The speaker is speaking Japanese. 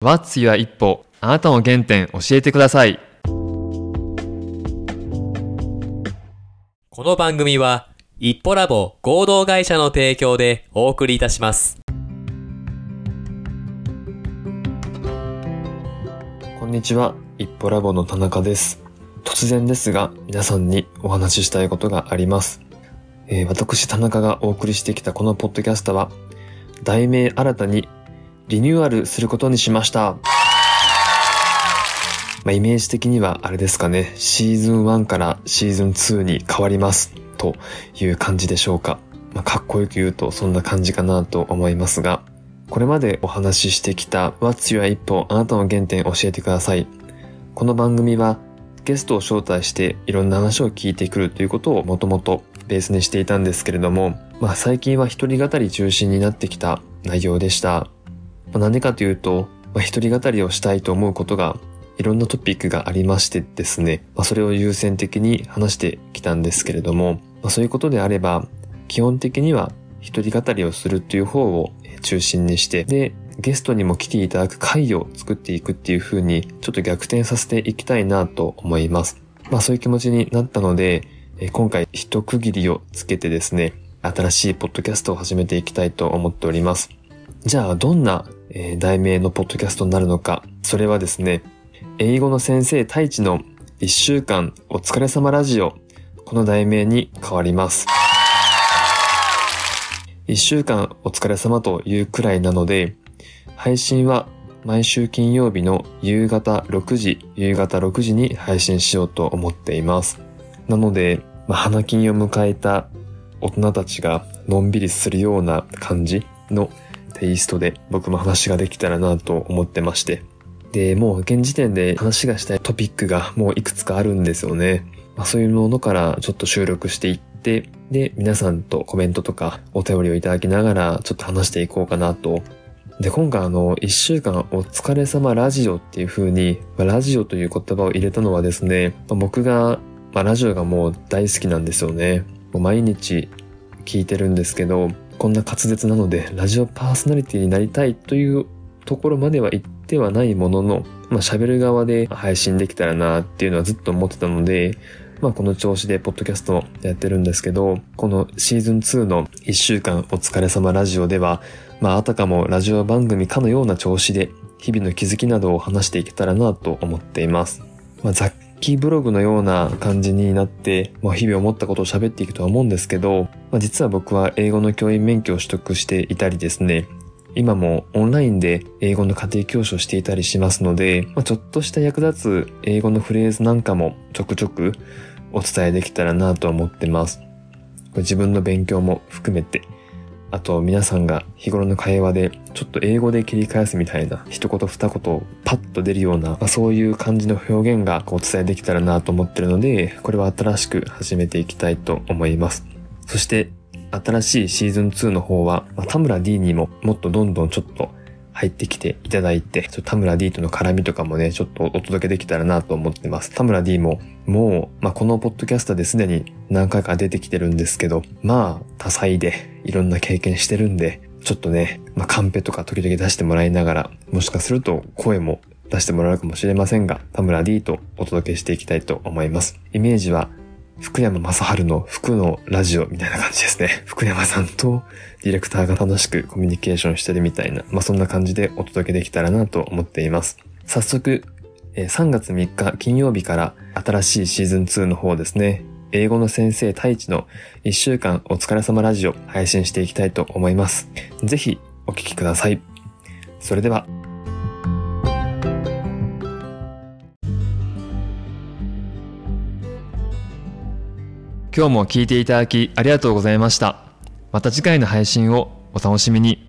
What's Your 一歩。あなたの原点教えてください。この番組は一歩ラボ合同会社の提供でお送りいたします。こんにちは。一歩ラボの田中です。突然ですが皆さんにお話ししたいことがあります、えー私田中がお送りしてきたこのポッドキャストは題名新たにリニューアルすることにしましたまあ、イメージ的にはあれですかね、シーズン1からシーズン2に変わりますという感じでしょうか。まあ、かっこよく言うとそんな感じかなと思いますが、これまでお話ししてきた What's Your 一歩あなたの原点教えてください。この番組はゲストを招待していろんな話を聞いてくるということをもともとベースにしていたんですけれども、まあ最近は一人語り中心になってきた内容でした。まあ、なんでかというと、まあ、一人語りをしたいと思うことがいろんなトピックがありましてですね、まあ、それを優先的に話してきたんですけれども、まあ、そういうことであれば、基本的には一人語りをするっていう方を中心にして、で、ゲストにも来ていただく会を作っていくっていう風に、ちょっと逆転させていきたいなと思います。まあそういう気持ちになったので、今回一区切りをつけてですね、新しいポッドキャストを始めていきたいと思っております。じゃあ、どんな、えー題名のポッドキャストになるのか。それはですね、英語の先生太一の一週間お疲れ様ラジオ。この題名に変わります。一週間お疲れ様というくらいなので、配信は毎週金曜日の夕方6時、夕方6時に配信しようと思っています。なので、まあ、花金を迎えた大人たちがのんびりするような感じのテイストで僕も話ができたらなと思ってまして。で、もう現時点で話がしたいトピックがもういくつかあるんですよね。まあ、そういうものからちょっと収録していって、で、皆さんとコメントとかお便りをいただきながらちょっと話していこうかなと。で、今回あの、一週間お疲れ様ラジオっていう風に、まあラジオという言葉を入れたのはですね、まあ僕が、まあ、ラジオがもう大好きなんですよね。毎日聞いてるんですけど、こんな滑舌なので、ラジオパーソナリティになりたいというところまでは言ってはないものの、まあ喋る側で配信できたらなっていうのはずっと思ってたので、まあこの調子でポッドキャストやってるんですけど、このシーズン2の1週間お疲れ様ラジオでは、まああたかもラジオ番組かのような調子で、日々の気づきなどを話していけたらなと思っています。まあ雑記ブログのような感じになって、まあ日々思ったことを喋っていくとは思うんですけど、まあ実は僕は英語の教員免許を取得していたりですね、今もオンラインで英語の家庭教師をしていたりしますので、まあ、ちょっとした役立つ英語のフレーズなんかもちょくちょくお伝えできたらなと思ってます。自分の勉強も含めて、あと皆さんが日頃の会話でちょっと英語で切り返すみたいな一言二言パッと出るような、まあ、そういう感じの表現がお伝えできたらなと思ってるので、これは新しく始めていきたいと思います。そして新しいシーズン2の方は、まあ、田村 D にももっとどんどんちょっと入ってきていただいて、田村 D との絡みとかもね、ちょっとお届けできたらなと思ってます。田村 D も、もう、まあ、このポッドキャストですでに何回か出てきてるんですけど、まあ、多彩でいろんな経験してるんで、ちょっとね、まあ、カンペとか時々出してもらいながら、もしかすると声も出してもらうかもしれませんが、田村 D とお届けしていきたいと思います。イメージは、福山雅治の服のラジオみたいな感じですね。福山さんとディレクターが楽しくコミュニケーションしてるみたいな、まあそんな感じでお届けできたらなと思っています。早速、3月3日金曜日から新しいシーズン2の方ですね。英語の先生太一の1週間お疲れ様ラジオ配信していきたいと思います。ぜひお聞きください。それでは。今日も聞いていただきありがとうございました。また次回の配信をお楽しみに。